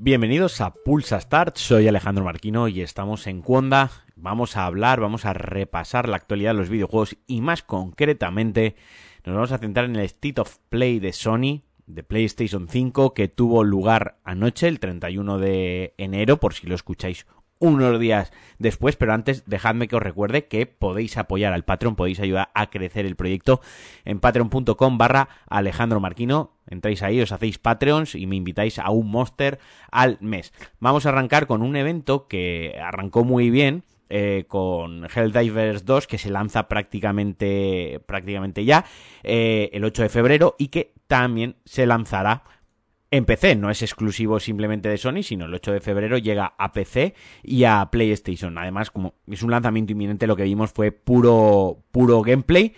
Bienvenidos a Pulsa Start, soy Alejandro Marquino y estamos en Cuonda. Vamos a hablar, vamos a repasar la actualidad de los videojuegos y más concretamente nos vamos a centrar en el State of Play de Sony, de PlayStation 5, que tuvo lugar anoche, el 31 de enero, por si lo escucháis unos días después, pero antes dejadme que os recuerde que podéis apoyar al Patreon, podéis ayudar a crecer el proyecto en patreon.com barra Alejandro Marquino. Entráis ahí, os hacéis Patreons y me invitáis a un Monster al mes. Vamos a arrancar con un evento que arrancó muy bien, eh, con Helldivers 2 que se lanza prácticamente, prácticamente ya eh, el 8 de febrero y que también se lanzará en PC. No es exclusivo simplemente de Sony, sino el 8 de febrero llega a PC y a PlayStation. Además, como es un lanzamiento inminente, lo que vimos fue puro, puro gameplay.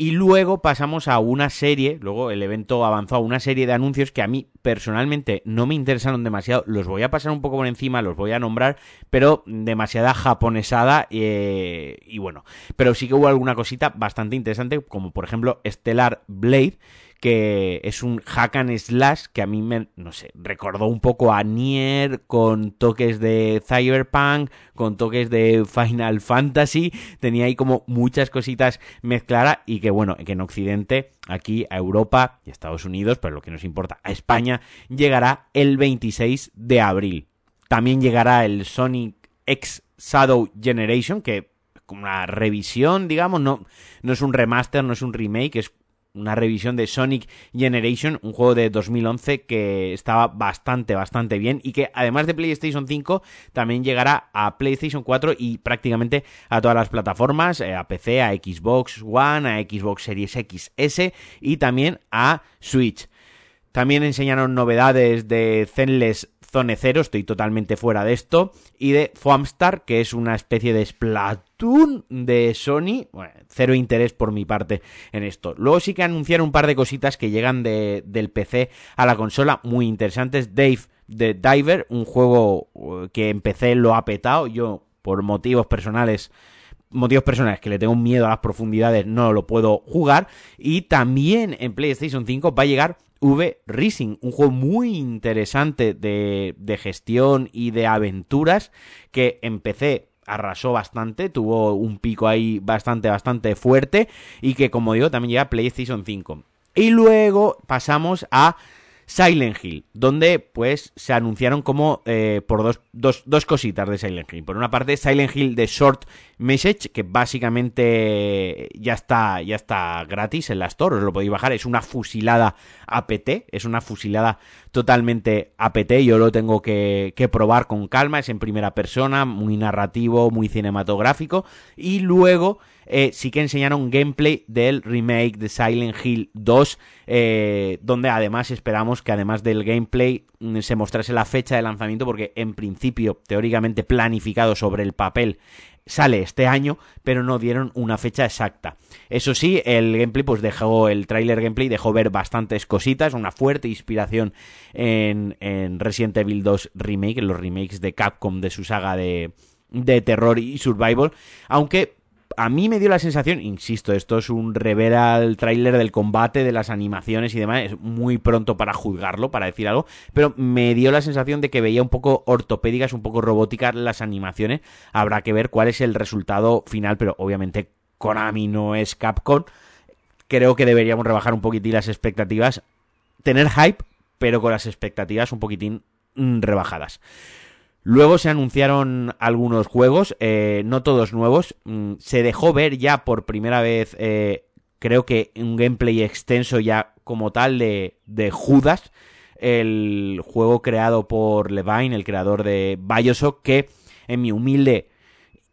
Y luego pasamos a una serie, luego el evento avanzó a una serie de anuncios que a mí personalmente no me interesaron demasiado. Los voy a pasar un poco por encima, los voy a nombrar, pero demasiada japonesada. Eh, y bueno, pero sí que hubo alguna cosita bastante interesante, como por ejemplo Stellar Blade que es un hack and slash que a mí me, no sé, recordó un poco a Nier con toques de Cyberpunk, con toques de Final Fantasy, tenía ahí como muchas cositas mezcladas y que bueno, que en Occidente, aquí a Europa y Estados Unidos, pero lo que nos importa, a España, llegará el 26 de abril. También llegará el Sonic X Shadow Generation, que como una revisión, digamos, no, no es un remaster, no es un remake, es una revisión de Sonic Generation, un juego de 2011 que estaba bastante, bastante bien y que además de PlayStation 5 también llegará a PlayStation 4 y prácticamente a todas las plataformas, eh, a PC, a Xbox One, a Xbox Series XS y también a Switch. También enseñaron novedades de Zenless Zone Zero, estoy totalmente fuera de esto, y de Foamstar, que es una especie de Splatoon de Sony. Bueno, cero interés por mi parte en esto. Luego sí que anunciaron un par de cositas que llegan de, del PC a la consola, muy interesantes. Dave the Diver, un juego uh, que en PC lo ha petado. Yo, por motivos personales, motivos personales que le tengo miedo a las profundidades, no lo puedo jugar. Y también en PlayStation 5 va a llegar V Racing, un juego muy interesante de, de gestión y de aventuras que empecé arrasó bastante, tuvo un pico ahí bastante, bastante fuerte y que como digo también llega a PlayStation 5. Y luego pasamos a Silent Hill, donde pues se anunciaron como eh, por dos, dos, dos, cositas de Silent Hill. Por una parte, Silent Hill de Short Message, que básicamente ya está, ya está gratis en la Store, os lo podéis bajar, es una fusilada APT, es una fusilada totalmente APT, yo lo tengo que probar con calma, es en primera persona, muy narrativo, muy cinematográfico, y luego eh, sí que enseñaron gameplay del remake de Silent Hill 2, eh, donde además esperamos que además del gameplay mm, se mostrase la fecha de lanzamiento, porque en principio, teóricamente planificado sobre el papel, sale este año, pero no dieron una fecha exacta. Eso sí, el gameplay, pues dejó, el trailer gameplay dejó ver bastantes cositas, una fuerte inspiración en, en Resident Evil 2 Remake, en los remakes de Capcom de su saga de, de terror y survival, aunque a mí me dio la sensación, insisto, esto es un rever al tráiler del combate, de las animaciones y demás, es muy pronto para juzgarlo, para decir algo, pero me dio la sensación de que veía un poco ortopédicas, un poco robóticas las animaciones, habrá que ver cuál es el resultado final, pero obviamente Konami no es Capcom, creo que deberíamos rebajar un poquitín las expectativas, tener hype, pero con las expectativas un poquitín mm, rebajadas. Luego se anunciaron algunos juegos, eh, no todos nuevos. Mm, se dejó ver ya por primera vez, eh, creo que un gameplay extenso ya como tal de, de Judas, el juego creado por Levine, el creador de Bioshock, que en mi humilde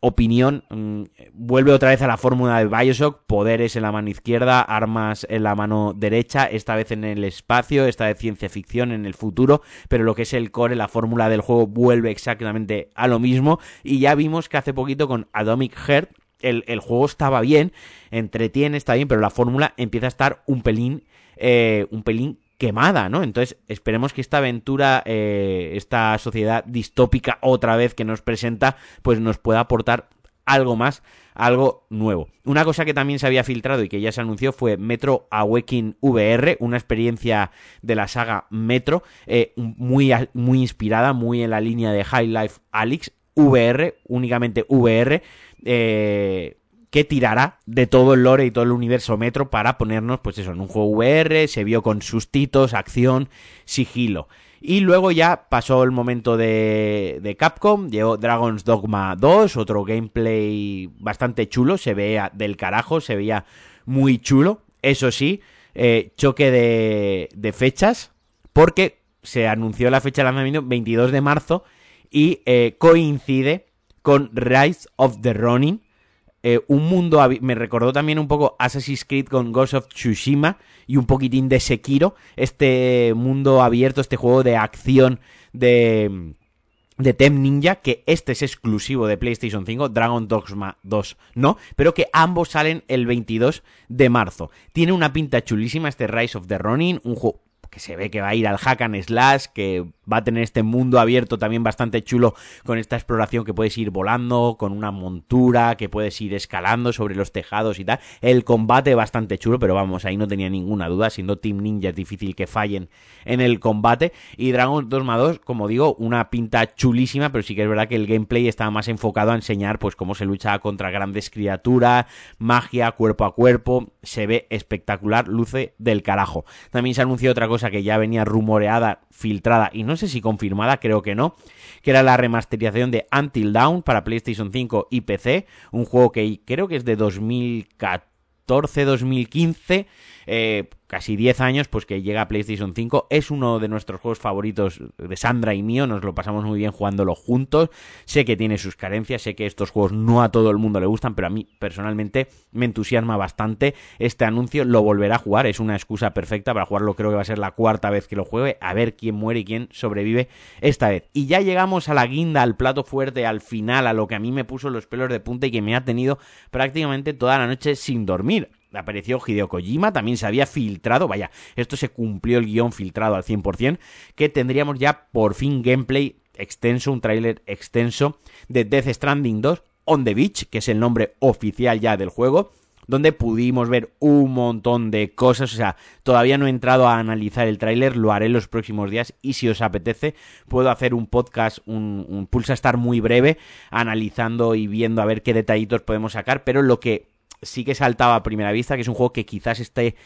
opinión, mm, vuelve otra vez a la fórmula de Bioshock, poderes en la mano izquierda, armas en la mano derecha, esta vez en el espacio, esta vez ciencia ficción en el futuro, pero lo que es el core, la fórmula del juego vuelve exactamente a lo mismo. Y ya vimos que hace poquito con Atomic Heart el, el juego estaba bien, entretiene, está bien, pero la fórmula empieza a estar un pelín, eh, un pelín quemada, ¿no? Entonces esperemos que esta aventura, eh, esta sociedad distópica otra vez que nos presenta, pues nos pueda aportar algo más, algo nuevo. Una cosa que también se había filtrado y que ya se anunció fue Metro Awakening VR, una experiencia de la saga Metro, eh, muy, muy inspirada, muy en la línea de High Life Alyx, VR, únicamente VR, eh, que tirará de todo el lore y todo el universo Metro para ponernos, pues eso, en un juego VR, se vio con sustitos, acción, sigilo. Y luego ya pasó el momento de, de, Capcom, llegó Dragon's Dogma 2, otro gameplay bastante chulo, se veía del carajo, se veía muy chulo. Eso sí, eh, choque de, fechas, porque se anunció la fecha de lanzamiento 22 de marzo y eh, coincide con Rise of the Ronin, eh, un mundo, me recordó también un poco Assassin's Creed con Ghost of Tsushima y un poquitín de Sekiro, este mundo abierto, este juego de acción de de Tem Ninja, que este es exclusivo de PlayStation 5, Dragon Dogma 2 no, pero que ambos salen el 22 de marzo. Tiene una pinta chulísima este Rise of the Ronin, un juego que se ve que va a ir al hack and slash, que va a tener este mundo abierto también bastante chulo con esta exploración que puedes ir volando, con una montura, que puedes ir escalando sobre los tejados y tal. El combate bastante chulo, pero vamos, ahí no tenía ninguna duda, siendo Team Ninja es difícil que fallen en el combate. Y Dragon 2 2, como digo, una pinta chulísima, pero sí que es verdad que el gameplay estaba más enfocado a enseñar pues cómo se lucha contra grandes criaturas, magia, cuerpo a cuerpo, se ve espectacular, luce del carajo. También se anunció otra cosa que ya venía rumoreada, filtrada y no sé si confirmada, creo que no, que era la remasterización de Until Dawn para PlayStation 5 y PC, un juego que creo que es de 2014, 2015 eh, casi 10 años, pues que llega a PlayStation 5. Es uno de nuestros juegos favoritos de Sandra y mío, nos lo pasamos muy bien jugándolo juntos. Sé que tiene sus carencias, sé que estos juegos no a todo el mundo le gustan, pero a mí personalmente me entusiasma bastante este anuncio. Lo volverá a jugar, es una excusa perfecta para jugarlo, creo que va a ser la cuarta vez que lo juegue, a ver quién muere y quién sobrevive esta vez. Y ya llegamos a la guinda, al plato fuerte, al final, a lo que a mí me puso los pelos de punta y que me ha tenido prácticamente toda la noche sin dormir apareció Hideo Kojima, también se había filtrado, vaya, esto se cumplió el guion filtrado al 100%, que tendríamos ya por fin gameplay extenso, un tráiler extenso de Death Stranding 2 On the Beach, que es el nombre oficial ya del juego, donde pudimos ver un montón de cosas, o sea, todavía no he entrado a analizar el tráiler, lo haré los próximos días y si os apetece puedo hacer un podcast, un, un pulsa estar muy breve, analizando y viendo a ver qué detallitos podemos sacar, pero lo que sí que saltaba a primera vista, que es un juego que quizás esté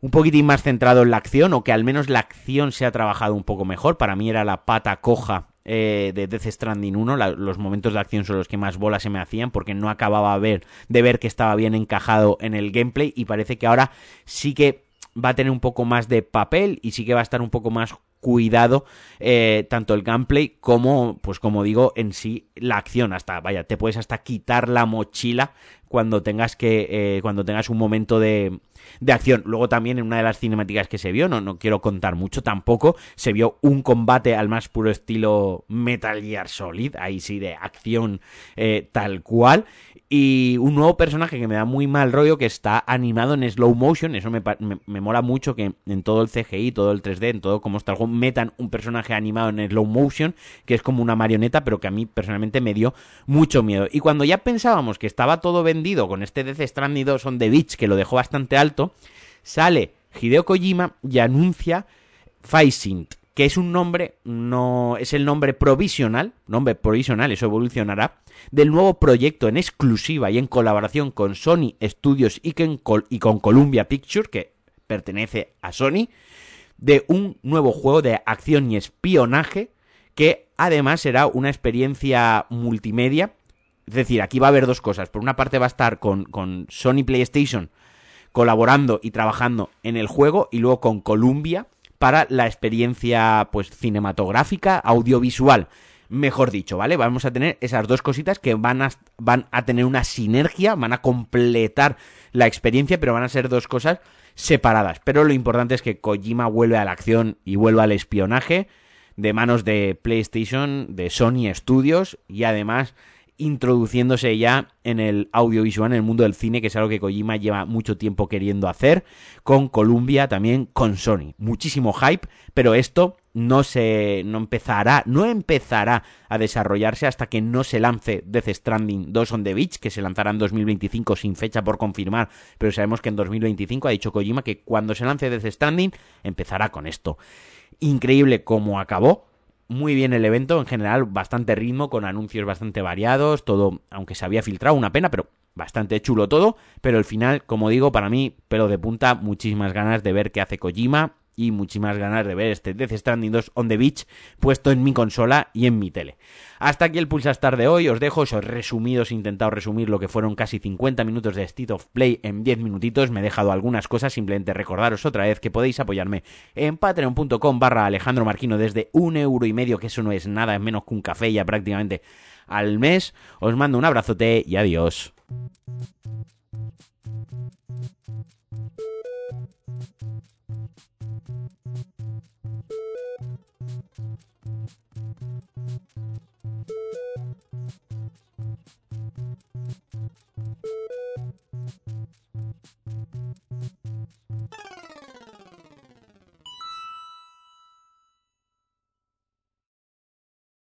un poquitín más centrado en la acción, o que al menos la acción se ha trabajado un poco mejor. Para mí era la pata coja eh, de Death Stranding 1, los momentos de acción son los que más bolas se me hacían, porque no acababa ver, de ver que estaba bien encajado en el gameplay, y parece que ahora sí que va a tener un poco más de papel y sí que va a estar un poco más cuidado eh, tanto el gameplay como pues como digo en sí la acción hasta vaya te puedes hasta quitar la mochila cuando tengas que eh, cuando tengas un momento de, de acción luego también en una de las cinemáticas que se vio no no quiero contar mucho tampoco se vio un combate al más puro estilo Metal Gear Solid ahí sí de acción eh, tal cual y un nuevo personaje que me da muy mal rollo que está animado en slow motion. Eso me, me, mola mucho que en todo el CGI, todo el 3D, en todo como está el juego, metan un personaje animado en slow motion, que es como una marioneta, pero que a mí personalmente me dio mucho miedo. Y cuando ya pensábamos que estaba todo vendido con este Death Stranding 2 on the Beach, que lo dejó bastante alto, sale Hideo Kojima y anuncia Faisint que es un nombre, no es el nombre provisional, nombre provisional, eso evolucionará, del nuevo proyecto en exclusiva y en colaboración con Sony Studios y con, Columbia Pictures, que pertenece a Sony, de un nuevo juego de acción y espionaje que además será una experiencia multimedia. Es decir, aquí va a haber dos cosas. Por una parte va a estar con, con Sony PlayStation colaborando y trabajando en el juego y luego con Columbia para la experiencia pues cinematográfica, audiovisual mejor dicho, ¿vale? Vamos a tener esas dos cositas que van a, van a tener una sinergia, van a completar la experiencia, pero van a ser dos cosas separadas. Pero lo importante es que Kojima vuelve a la acción y vuelva al espionaje de manos de PlayStation, de Sony Studios y además introduciéndose ya en el audiovisual, en el mundo del cine, que es algo que Kojima lleva mucho tiempo queriendo hacer, con Columbia, también con Sony. Muchísimo hype, pero esto no se no empezará, no empezará a desarrollarse hasta que no se lance Death Stranding 2 on the Beach, que se lanzará en 2025 sin fecha por confirmar, pero sabemos que en 2025 ha dicho Kojima que cuando se lance Death Stranding empezará con esto. Increíble cómo acabó, muy bien el evento, en general bastante ritmo, con anuncios bastante variados, todo, aunque se había filtrado, una pena, pero bastante chulo todo, pero el final, como digo, para mí, pelo de punta, muchísimas ganas de ver qué hace Kojima y muchísimas ganas de ver este Death Stranding 2 on the Beach puesto en mi consola y en mi tele. Hasta aquí el Pulsastar de hoy, os dejo, os he resumido, os he intentado resumir lo que fueron casi 50 minutos de State of Play en 10 minutitos, me he dejado algunas cosas, simplemente recordaros otra vez que podéis apoyarme en patreon.com barra Alejandro Marquino desde un euro y medio, que eso no es nada, es menos que un café ya prácticamente al mes. Os mando un abrazote y adiós.